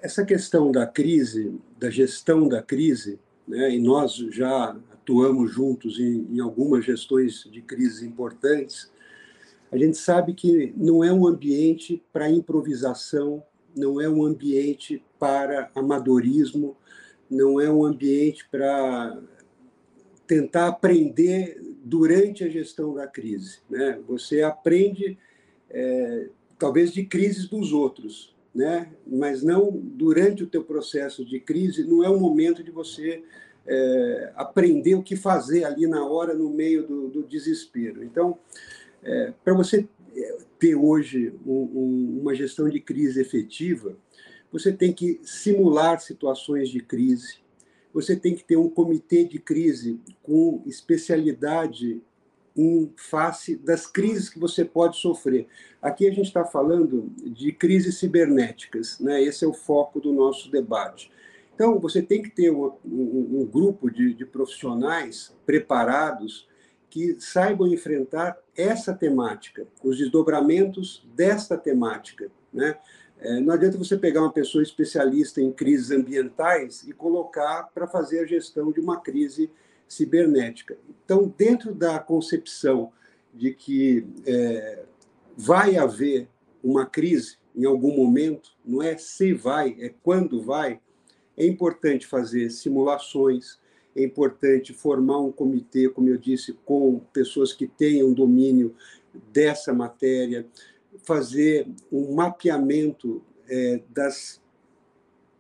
S2: essa questão da crise, da gestão da crise, né, e nós já atuamos juntos em, em algumas gestões de crises importantes, a gente sabe que não é um ambiente para improvisação, não é um ambiente para amadorismo, não é um ambiente para tentar aprender durante a gestão da crise. Né? Você aprende é, talvez de crises dos outros, né? Mas não durante o teu processo de crise, não é o momento de você é, aprender o que fazer ali na hora, no meio do, do desespero. Então, é, para você é, ter hoje um, um, uma gestão de crise efetiva, você tem que simular situações de crise, você tem que ter um comitê de crise com especialidade em face das crises que você pode sofrer. Aqui a gente está falando de crises cibernéticas, né? esse é o foco do nosso debate. Então, você tem que ter um, um, um grupo de, de profissionais preparados que saibam enfrentar essa temática, os desdobramentos desta temática. Né? É, não adianta você pegar uma pessoa especialista em crises ambientais e colocar para fazer a gestão de uma crise cibernética. Então, dentro da concepção de que é, vai haver uma crise em algum momento, não é se vai, é quando vai, é importante fazer simulações, é importante formar um comitê, como eu disse, com pessoas que tenham domínio dessa matéria, fazer um mapeamento é, das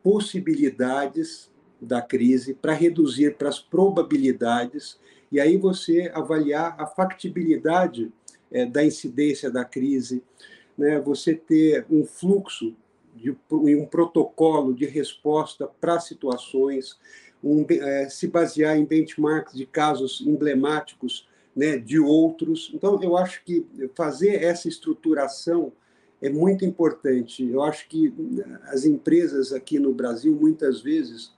S2: possibilidades da crise para reduzir para as probabilidades e aí você avaliar a factibilidade é, da incidência da crise, né? você ter um fluxo de um protocolo de resposta para situações, um, é, se basear em benchmarks de casos emblemáticos né, de outros. Então, eu acho que fazer essa estruturação é muito importante. Eu acho que as empresas aqui no Brasil, muitas vezes,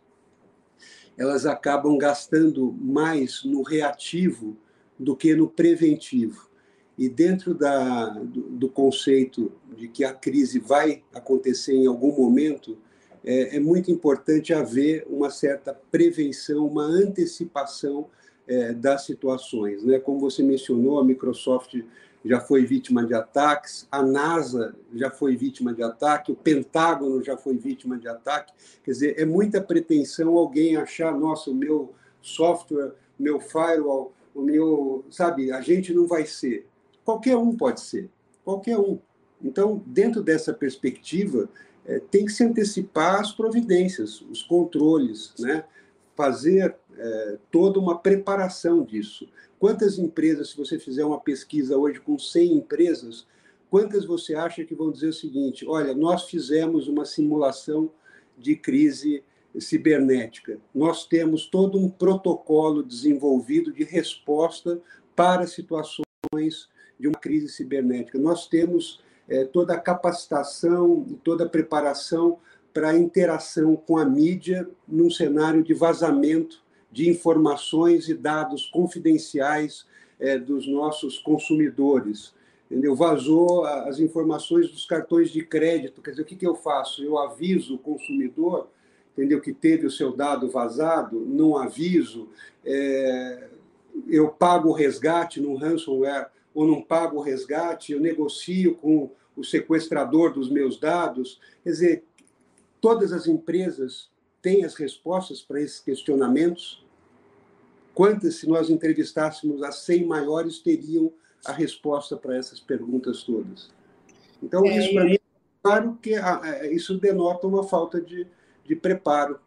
S2: elas acabam gastando mais no reativo do que no preventivo. E dentro da, do, do conceito de que a crise vai acontecer em algum momento, é, é muito importante haver uma certa prevenção, uma antecipação é, das situações. Né? Como você mencionou, a Microsoft já foi vítima de ataques, a NASA já foi vítima de ataque, o Pentágono já foi vítima de ataque. Quer dizer, é muita pretensão alguém achar, nossa, o meu software, meu firewall, o meu, sabe, a gente não vai ser. Qualquer um pode ser, qualquer um. Então, dentro dessa perspectiva, é, tem que se antecipar as providências, os controles, né? fazer é, toda uma preparação disso. Quantas empresas, se você fizer uma pesquisa hoje com 100 empresas, quantas você acha que vão dizer o seguinte: olha, nós fizemos uma simulação de crise cibernética. Nós temos todo um protocolo desenvolvido de resposta para situações de uma crise cibernética. Nós temos é, toda a capacitação toda a preparação para interação com a mídia num cenário de vazamento de informações e dados confidenciais é, dos nossos consumidores. Entendeu? Vazou as informações dos cartões de crédito. Quer dizer, o que, que eu faço? Eu aviso o consumidor entendeu? que teve o seu dado vazado, não aviso, é, eu pago o resgate no ransomware ou não pago o resgate, eu negocio com o sequestrador dos meus dados. Quer dizer, todas as empresas têm as respostas para esses questionamentos? Quantas, se nós entrevistássemos as 100 maiores, teriam a resposta para essas perguntas todas? Então, é, isso para mim, claro que isso denota uma falta de, de preparo.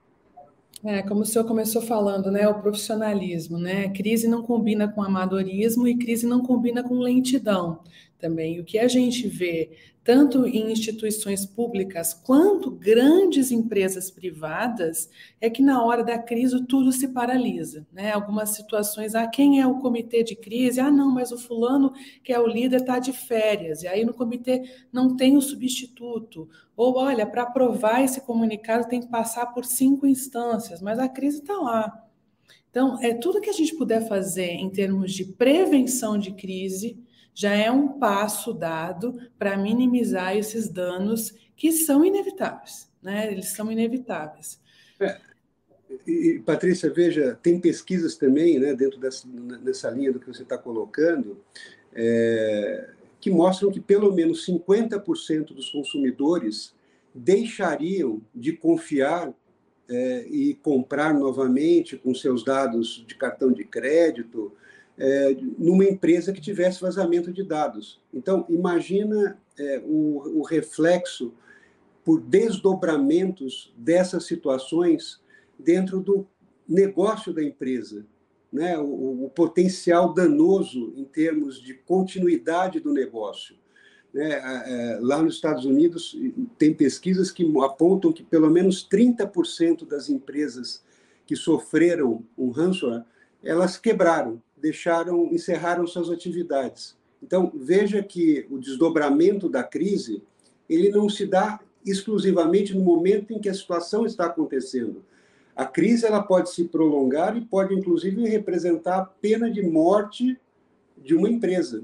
S1: É, como o senhor começou falando, né, o profissionalismo, né? Crise não combina com amadorismo e crise não combina com lentidão também. O que a gente vê tanto em instituições públicas quanto grandes empresas privadas, é que na hora da crise tudo se paralisa. Né? Algumas situações, ah, quem é o comitê de crise? Ah, não, mas o fulano, que é o líder, está de férias, e aí no comitê não tem o substituto. Ou, olha, para aprovar esse comunicado tem que passar por cinco instâncias, mas a crise está lá. Então, é tudo que a gente puder fazer em termos de prevenção de crise, já é um passo dado para minimizar esses danos que são inevitáveis, né? Eles são inevitáveis. É.
S2: E, Patrícia, veja, tem pesquisas também, né, dentro dessa, dessa linha do que você está colocando, é, que mostram que pelo menos 50% dos consumidores deixariam de confiar é, e comprar novamente com seus dados de cartão de crédito, é, numa empresa que tivesse vazamento de dados. Então, imagina é, o, o, reflexo por desdobramentos dessas situações dentro do negócio da empresa, né? o, o potencial danoso em termos de continuidade do negócio. Né? É, lá nos Estados Unidos, tem pesquisas que apontam que pelo menos 30% das empresas que sofreram um ransomware, elas quebraram deixaram, encerraram suas atividades. Então, veja que o desdobramento da crise, ele não se dá exclusivamente no momento em que a situação está acontecendo. A crise ela pode se prolongar e pode, inclusive, representar a pena de morte de uma empresa.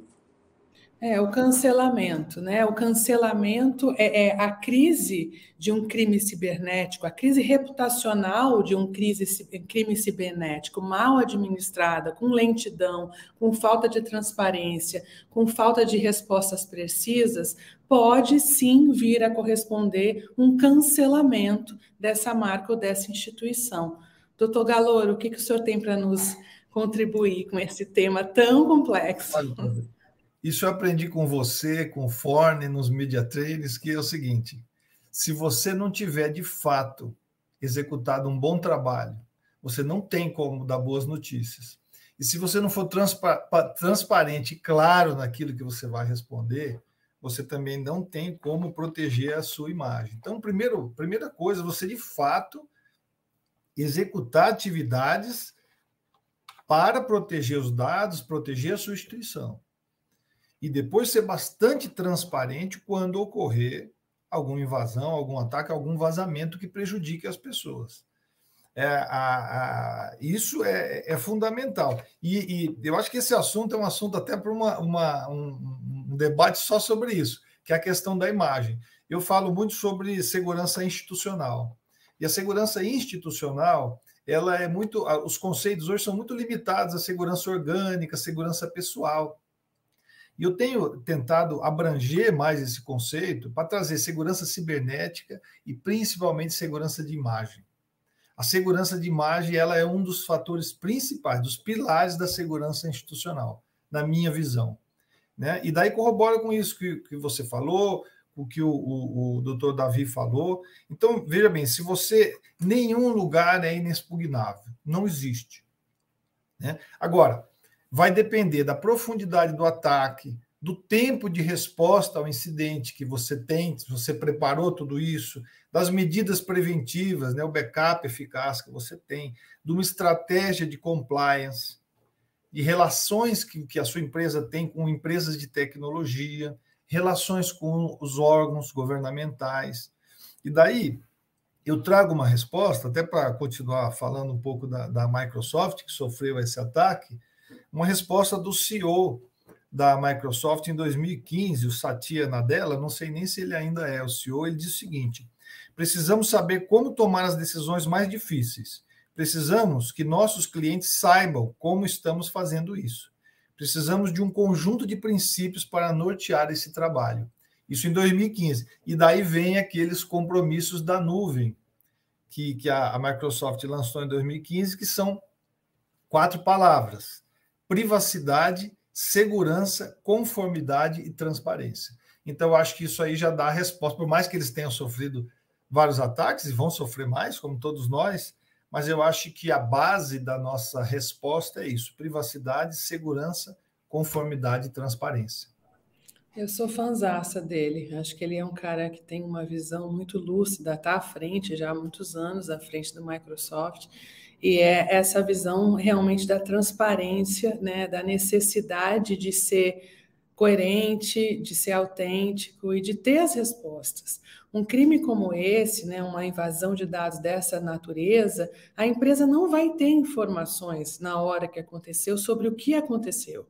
S1: É, o cancelamento, né? O cancelamento é, é, a crise de um crime cibernético, a crise reputacional de um crise, crime cibernético mal administrada, com lentidão, com falta de transparência, com falta de respostas precisas, pode sim vir a corresponder um cancelamento dessa marca ou dessa instituição. Doutor Galouro, o que, que o senhor tem para nos contribuir com esse tema tão complexo?
S3: Olha, isso eu aprendi com você, com o Forne, nos media trainers, que é o seguinte: se você não tiver de fato executado um bom trabalho, você não tem como dar boas notícias. E se você não for transpa transparente e claro naquilo que você vai responder, você também não tem como proteger a sua imagem. Então, primeiro, primeira coisa, você de fato executar atividades para proteger os dados, proteger a sua instituição e depois ser bastante transparente quando ocorrer alguma invasão, algum ataque, algum vazamento que prejudique as pessoas. É, a, a, isso é, é fundamental. E, e, eu acho que esse assunto é um assunto até para uma, uma um, um, debate só sobre isso, que é a questão da imagem. Eu falo muito sobre segurança institucional. E a segurança institucional, ela é muito. Os conceitos hoje são muito limitados à segurança orgânica, segurança pessoal. E eu tenho tentado abranger mais esse conceito para trazer segurança cibernética e principalmente segurança de imagem. A segurança de imagem ela é um dos fatores principais, dos pilares da segurança institucional, na minha visão. Né? E daí corrobora com isso que, que você falou, o que o, o, o doutor Davi falou. Então, veja bem, se você. Nenhum lugar é inexpugnável, não existe. Né? Agora, vai depender da profundidade do ataque, do tempo de resposta ao incidente que você tem, se você preparou tudo isso, das medidas preventivas, né, o backup eficaz que você tem, de uma estratégia de compliance, de relações que, que a sua empresa tem com empresas de tecnologia, relações com os órgãos governamentais. E daí eu trago uma resposta, até para continuar falando um pouco da, da Microsoft, que sofreu esse ataque, uma resposta do CEO da Microsoft em 2015, o Satya Nadella, não sei nem se ele ainda é o CEO, ele diz o seguinte: precisamos saber como tomar as decisões mais difíceis. Precisamos que nossos clientes saibam como estamos fazendo isso. Precisamos de um conjunto de princípios para nortear esse trabalho. Isso em 2015. E daí vem aqueles compromissos da nuvem que, que a, a Microsoft lançou em 2015, que são quatro palavras: privacidade, segurança, conformidade e transparência. Então, eu acho que isso aí já dá a resposta, por mais que eles tenham sofrido vários ataques e vão sofrer mais, como todos nós, mas eu acho que a base da nossa resposta é isso: privacidade, segurança, conformidade e transparência.
S1: Eu sou fanzaça dele. Acho que ele é um cara que tem uma visão muito lúcida, está à frente já há muitos anos, à frente do Microsoft e é essa visão realmente da transparência, né, da necessidade de ser coerente, de ser autêntico e de ter as respostas. Um crime como esse, né, uma invasão de dados dessa natureza, a empresa não vai ter informações na hora que aconteceu sobre o que aconteceu.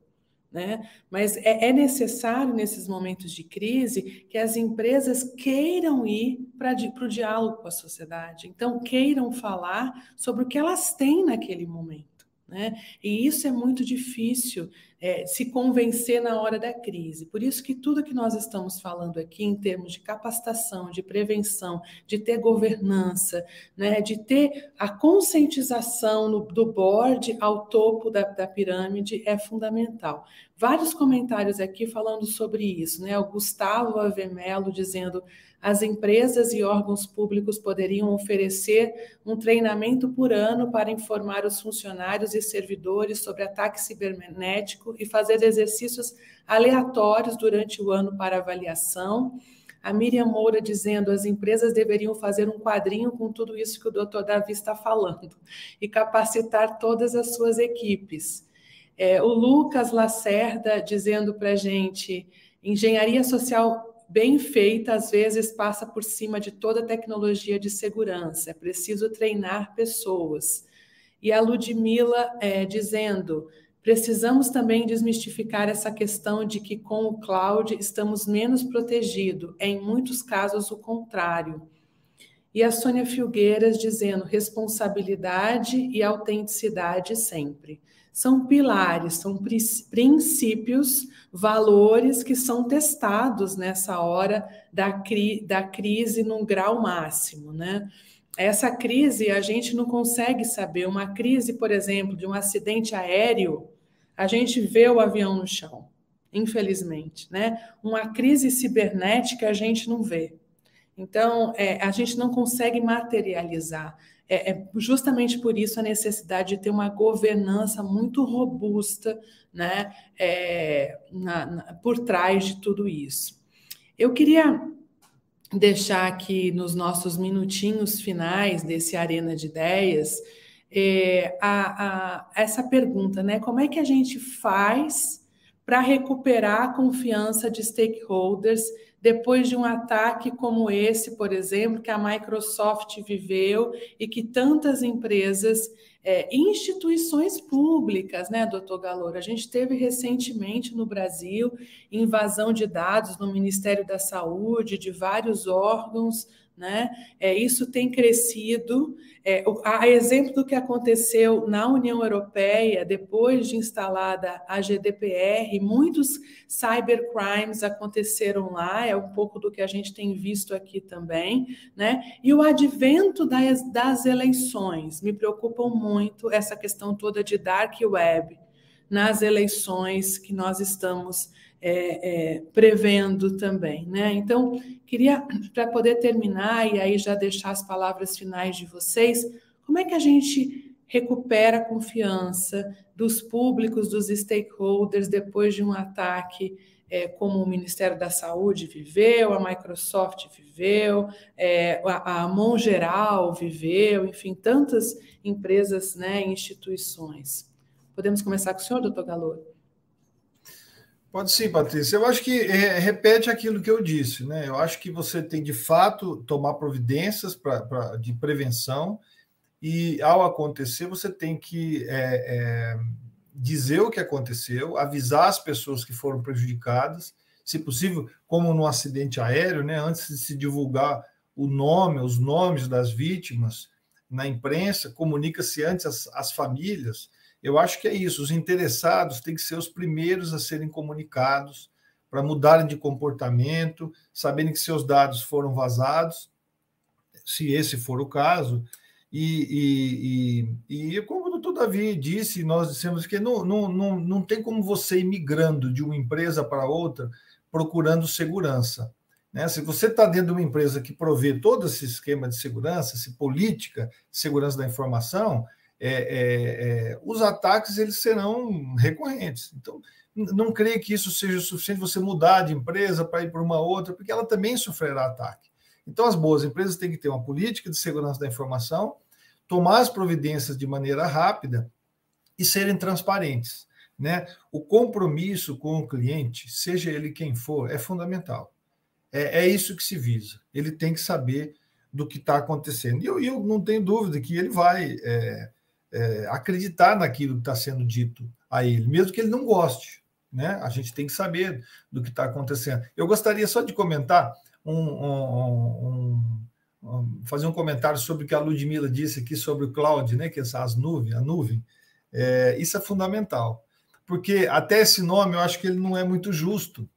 S1: Né? Mas é, é, necessário, nesses momentos de crise, que as empresas queiram ir para o diálogo com a sociedade, então queiram falar sobre o que elas têm naquele momento. Né? E isso é muito difícil é, se convencer na hora da crise. Por isso que tudo que nós estamos falando aqui em termos de capacitação, de prevenção, de ter governança, né, de ter a conscientização no, do board ao topo da, da pirâmide é fundamental. Vários comentários aqui falando sobre isso, né? O Gustavo Avemelo dizendo as empresas e órgãos públicos poderiam oferecer um treinamento por ano para informar os funcionários e servidores sobre ataque cibernético e fazer exercícios aleatórios durante o ano para avaliação. A Miriam Moura dizendo as empresas deveriam fazer um quadrinho com tudo isso que o doutor Davi está falando e capacitar todas as suas equipes. É, o Lucas Lacerda dizendo para a gente engenharia social bem feita, às vezes passa por cima de toda tecnologia de segurança. É preciso treinar pessoas. E a Ludmilla é, dizendo: precisamos também desmistificar essa questão de que com o cloud estamos menos protegidos. É, em muitos casos, o contrário. E a Sônia Filgueiras dizendo responsabilidade e autenticidade sempre são pilares, são princípios, valores que são testados nessa hora da, cri da crise num grau máximo, né? Essa crise a gente não consegue saber. Uma crise, por exemplo, de um acidente aéreo, a gente vê o avião no chão, infelizmente, né? Uma crise cibernética a gente não vê. Então, é, a gente não consegue materializar. É, é, justamente por isso a necessidade de ter uma governança muito robusta né, é, na, na, por trás de tudo isso. Eu queria deixar aqui nos nossos minutinhos finais desse Arena de Ideias é, a, a, essa pergunta, né? Como é que a gente faz para recuperar a confiança de stakeholders depois de um ataque como esse, por exemplo, que a Microsoft viveu e que tantas empresas, é, instituições públicas, né, doutor Galor? A gente teve recentemente no Brasil invasão de dados no Ministério da Saúde, de vários órgãos né? É, isso tem crescido. É, a exemplo do que aconteceu na União Europeia, depois de instalada a GDPR, muitos cybercrimes aconteceram lá, é um pouco do que a gente tem visto aqui também. Né? E o advento das, das eleições, me preocupam muito essa questão toda de dark web nas eleições que nós estamos é, é, prevendo também. Né? Então, queria, para poder terminar e aí já deixar as palavras finais de vocês, como é que a gente recupera a confiança dos públicos, dos stakeholders, depois de um ataque é, como o Ministério da Saúde viveu, a Microsoft viveu, é, a, a Mongeral viveu, enfim, tantas empresas né, e instituições. Podemos começar com o senhor, doutor Galo?
S3: Pode sim, Patrícia. Eu acho que é, repete aquilo que eu disse, né? Eu acho que você tem de fato tomar providências pra, pra de prevenção e, ao acontecer, você tem que é, é, dizer o que aconteceu, avisar as pessoas que foram prejudicadas, se possível, como no acidente aéreo, né? Antes de se divulgar o nome, os nomes das vítimas na imprensa, comunica-se antes as famílias eu acho que é isso. Os interessados têm que ser os primeiros a serem comunicados para mudarem de comportamento, saberem que seus dados foram vazados, se esse for o caso. E, e, e, e como o doutor Davi disse, nós dissemos que não, não, não, não tem como você ir migrando de uma empresa para outra procurando segurança. Né? Se você está dentro de uma empresa que provê todo esse esquema de segurança, essa política de segurança da informação, é, é, é, os ataques eles serão recorrentes. Então, não creio que isso seja suficiente você mudar de empresa para ir para uma outra, porque ela também sofrerá ataque. Então, as boas empresas têm que ter uma política de segurança da informação, tomar as providências de maneira rápida e serem transparentes. Né? O compromisso com o cliente, seja ele quem for, é fundamental. É, é isso que se visa. Ele tem que saber do que está acontecendo. E eu, eu, não tenho dúvida que ele vai é, é, acreditar naquilo que está sendo dito a ele, mesmo que ele não goste. Né? A gente tem que saber do que está acontecendo. Eu gostaria só de comentar um, um, um, fazer um comentário sobre o que a Ludmilla disse aqui sobre o cloud, né? Que é as nuvens, a nuvem. É, isso é fundamental, porque até esse nome eu acho que ele não é muito justo,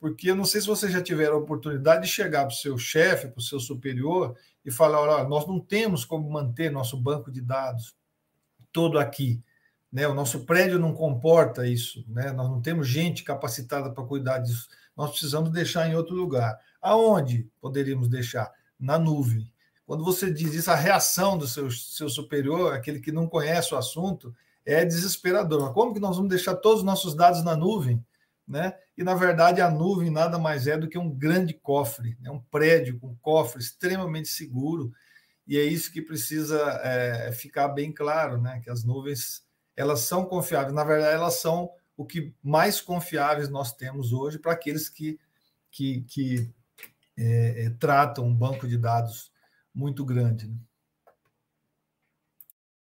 S3: porque eu não sei se vocês já tiveram a oportunidade de chegar para o seu chefe, para o seu superior e falar: olha, nós não temos como manter nosso banco de dados todo aqui. Né? O nosso prédio não comporta isso, né? nós não temos gente capacitada para cuidar disso, nós precisamos deixar em outro lugar. Aonde poderíamos deixar? Na nuvem. Quando você diz isso, a reação do seu, seu superior, aquele que não conhece o assunto, é desesperador. como que nós vamos deixar todos os nossos dados na nuvem? Né? E, na verdade, a nuvem nada mais é do que um grande cofre, né? um prédio com um cofre extremamente seguro, e é isso que precisa é, ficar bem claro, né? Que as nuvens elas são confiáveis. Na verdade, elas são o que mais confiáveis nós temos hoje para aqueles que, que, que é, tratam um banco de dados muito grande. Né?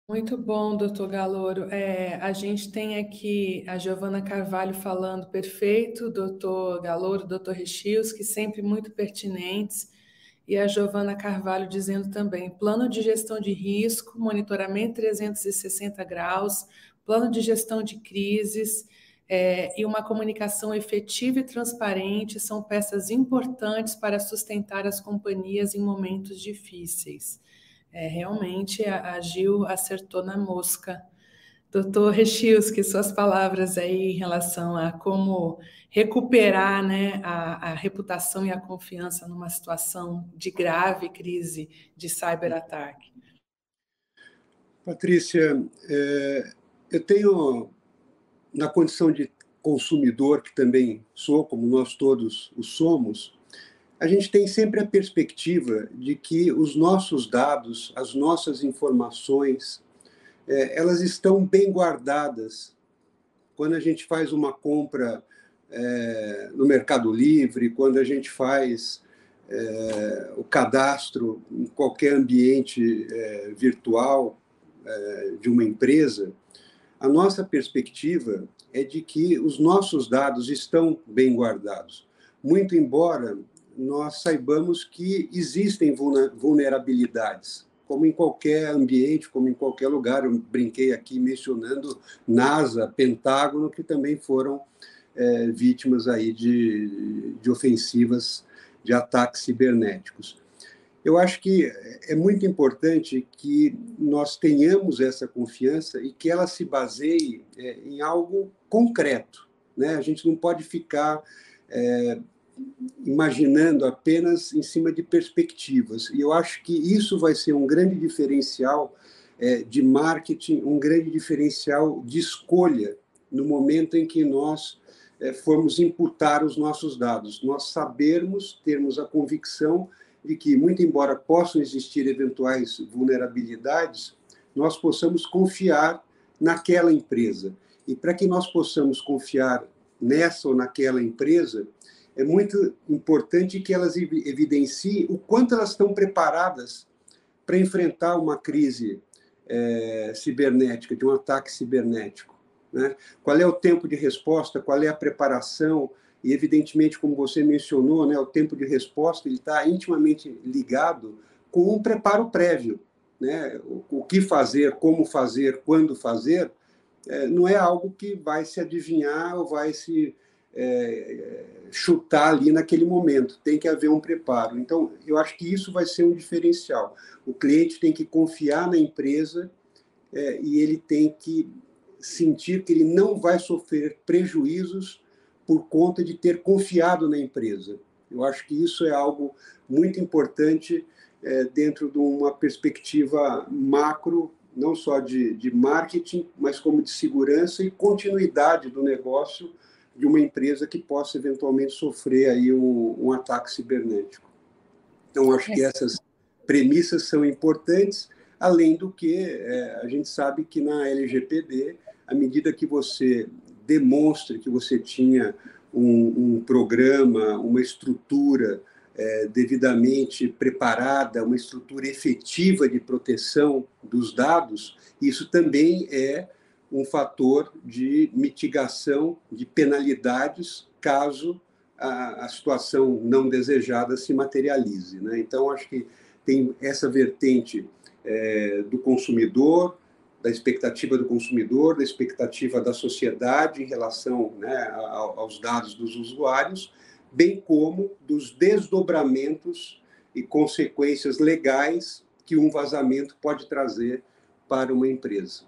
S1: Muito bom, doutor Galouro. É, a gente tem aqui a Giovana Carvalho falando perfeito, doutor Galouro, doutor Rechios, que sempre muito pertinentes e a Giovana Carvalho dizendo também: plano de gestão de risco, monitoramento 360 graus, plano de gestão de crises é, e uma comunicação efetiva e transparente são peças importantes para sustentar as companhias em momentos difíceis. É, realmente a, a Gil acertou na mosca Doutor Rechius, suas palavras aí em relação a como recuperar né, a, a, reputação e a confiança numa situação de grave crise de cyberataque.
S2: Patrícia, é, eu tenho, na condição de consumidor, que também sou, como nós todos o somos, a gente tem sempre a perspectiva de que os nossos dados, as nossas informações, é, elas estão bem guardadas. Quando a gente faz uma compra é, no Mercado Livre, quando a gente faz é, o cadastro em qualquer ambiente é, virtual é, de uma empresa, a nossa perspectiva é de que os nossos dados estão bem guardados. Muito embora nós saibamos que existem vulnerabilidades como em qualquer ambiente, como em qualquer lugar. Eu brinquei aqui mencionando NASA, Pentágono, que também foram é, vítimas aí de, de ofensivas, de ataques cibernéticos. Eu acho que é muito importante que nós tenhamos essa confiança e que ela se baseie é, em algo concreto. Né? A gente não pode ficar é, imaginando apenas em cima de perspectivas. E eu acho que isso vai ser um grande diferencial é, de marketing um grande diferencial de escolha no momento em que nós é, formos imputar os nossos dados. Nós sabermos, termos a convicção de que, muito embora possam existir eventuais vulnerabilidades, nós possamos confiar naquela empresa. E para que nós possamos confiar nessa ou naquela empresa, é muito importante que elas evidenciem o quanto elas estão preparadas para enfrentar uma crise é, cibernética, de um ataque cibernético. Né? Qual é o tempo de resposta, qual é a preparação, e evidentemente, como você mencionou, né, o tempo de resposta está intimamente ligado com um preparo prévio. Né? O, o que fazer, como fazer, quando fazer, é, não é algo que vai se adivinhar ou vai se é, chutar ali naquele momento, tem que haver um preparo. Então, eu acho que isso vai ser um diferencial. O cliente tem que confiar na empresa é, e ele tem que sentir que ele não vai sofrer prejuízos por conta de ter confiado na empresa. Eu acho que isso é algo muito importante é, dentro de uma perspectiva macro, não só de, de marketing, mas como de segurança e continuidade do negócio de uma empresa que possa eventualmente sofrer aí um, um ataque cibernético. Então, acho que essas premissas são importantes, além do que é, a gente sabe que na LGPD, à medida que você demonstre que você tinha um, um programa, uma estrutura é, devidamente preparada, uma estrutura efetiva de proteção dos dados, isso também é um fator de mitigação de penalidades caso a, a situação não desejada se materialize. Né? Então, acho que tem essa vertente é, do consumidor, da expectativa do consumidor, da expectativa da sociedade em relação né, aos dados dos usuários, bem como dos desdobramentos e consequências legais que um vazamento pode trazer para uma empresa.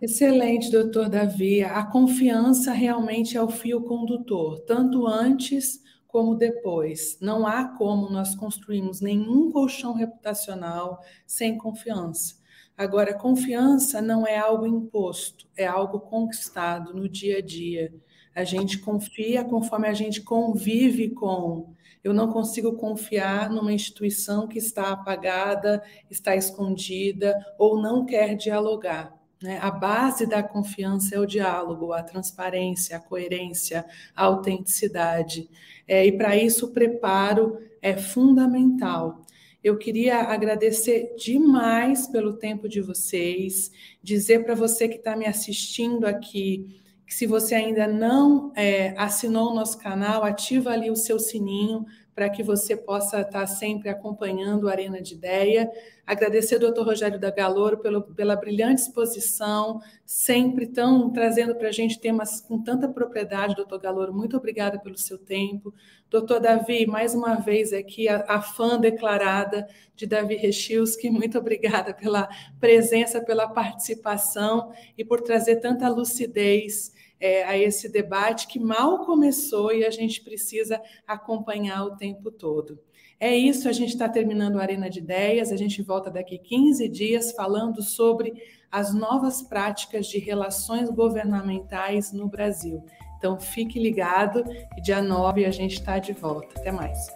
S1: Excelente, doutor Davi. A confiança realmente é o fio condutor, tanto antes como depois. Não há como nós construirmos nenhum colchão reputacional sem confiança. Agora, confiança não é algo imposto, é algo conquistado no dia a dia. A gente confia conforme a gente convive com. Eu não consigo confiar numa instituição que está apagada, está escondida ou não quer dialogar. Né? A base da confiança é o diálogo, a transparência, a coerência, a autenticidade. É, e para isso o preparo é fundamental. Eu queria agradecer demais pelo tempo de vocês, dizer para você que está me assistindo aqui que se você ainda não é, assinou o nosso canal, ativa ali o seu sininho para que você possa estar sempre acompanhando a Arena de Ideia. Agradecer ao doutor Rogério da Galouro pelo, pela brilhante exposição, sempre tão trazendo para a gente temas com tanta propriedade, doutor Galouro. Muito obrigada pelo seu tempo. Doutor Davi, mais uma vez aqui, a, a fã declarada de Davi Rechilski, muito obrigada pela presença, pela participação e por trazer tanta lucidez é, a esse debate que mal começou e a gente precisa acompanhar o tempo todo. É isso, a gente está terminando a Arena de Ideias, a gente volta daqui 15 dias falando sobre as novas práticas de relações governamentais no Brasil. Então fique ligado e dia 9 a gente está de volta. Até mais.